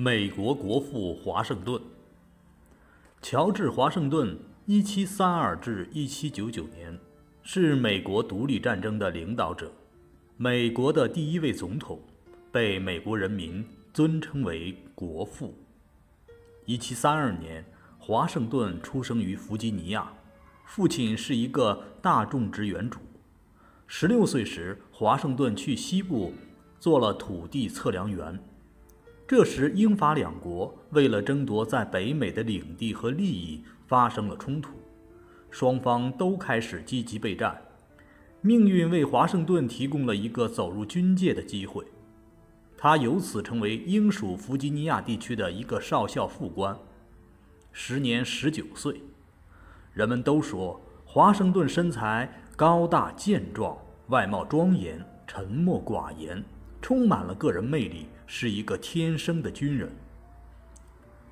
美国国父华盛顿。乔治·华盛顿 （1732-1799 年）是美国独立战争的领导者，美国的第一位总统，被美国人民尊称为国父。1732年，华盛顿出生于弗吉尼亚，父亲是一个大种植园主。16岁时，华盛顿去西部做了土地测量员。这时，英法两国为了争夺在北美的领地和利益发生了冲突，双方都开始积极备战。命运为华盛顿提供了一个走入军界的机会，他由此成为英属弗吉尼亚地区的一个少校副官，时年十九岁。人们都说华盛顿身材高大健壮，外貌庄严，沉默寡言，充满了个人魅力。是一个天生的军人。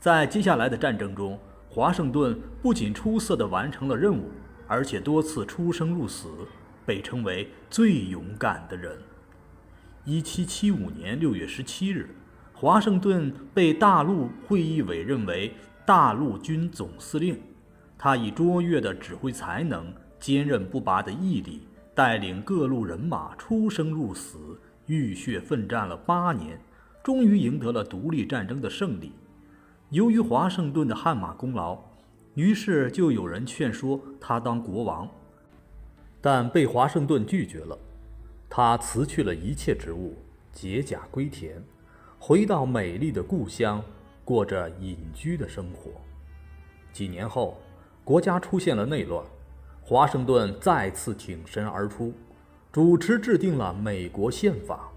在接下来的战争中，华盛顿不仅出色地完成了任务，而且多次出生入死，被称为最勇敢的人。1775年6月17日，华盛顿被大陆会议委任为大陆军总司令。他以卓越的指挥才能、坚韧不拔的毅力，带领各路人马出生入死，浴血奋战了八年。终于赢得了独立战争的胜利。由于华盛顿的汗马功劳，于是就有人劝说他当国王，但被华盛顿拒绝了。他辞去了一切职务，解甲归田，回到美丽的故乡，过着隐居的生活。几年后，国家出现了内乱，华盛顿再次挺身而出，主持制定了美国宪法。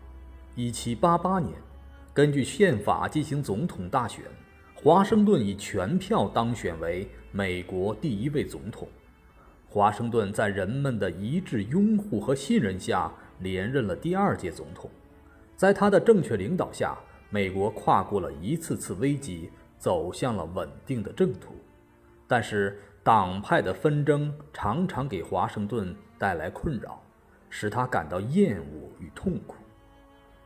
一七八八年。根据宪法进行总统大选，华盛顿以全票当选为美国第一位总统。华盛顿在人们的一致拥护和信任下连任了第二届总统。在他的正确领导下，美国跨过了一次次危机，走向了稳定的正途。但是，党派的纷争常常给华盛顿带来困扰，使他感到厌恶与痛苦。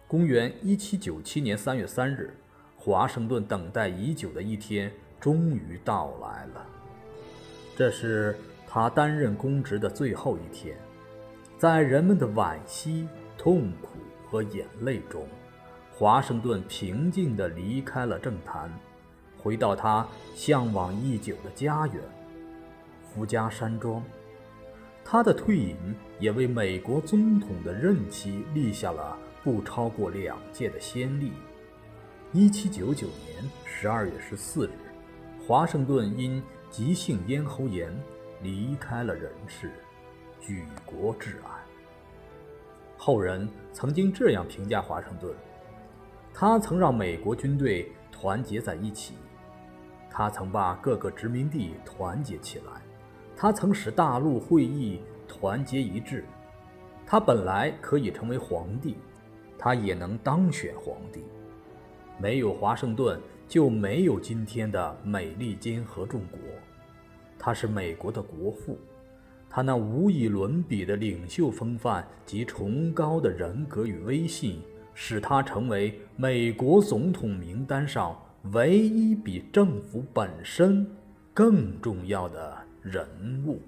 公元一七九七年三月三日，华盛顿等待已久的一天终于到来了。这是他担任公职的最后一天，在人们的惋惜、痛苦和眼泪中，华盛顿平静地离开了政坛，回到他向往已久的家园——福家山庄。他的退隐也为美国总统的任期立下了。不超过两届的先例。一七九九年十二月十四日，华盛顿因急性咽喉炎离开了人世，举国致哀。后人曾经这样评价华盛顿：他曾让美国军队团结在一起，他曾把各个殖民地团结起来，他曾使大陆会议团结一致。他本来可以成为皇帝。他也能当选皇帝。没有华盛顿，就没有今天的美利坚合众国。他是美国的国父，他那无以伦比的领袖风范及崇高的人格与威信，使他成为美国总统名单上唯一比政府本身更重要的人物。